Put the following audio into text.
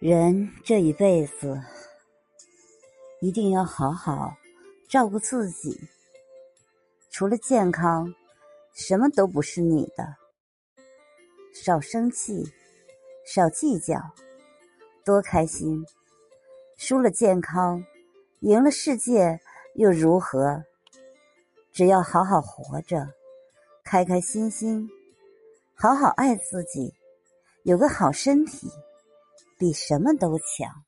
人这一辈子一定要好好照顾自己，除了健康，什么都不是你的。少生气，少计较，多开心。输了健康，赢了世界又如何？只要好好活着，开开心心，好好爱自己，有个好身体。比什么都强。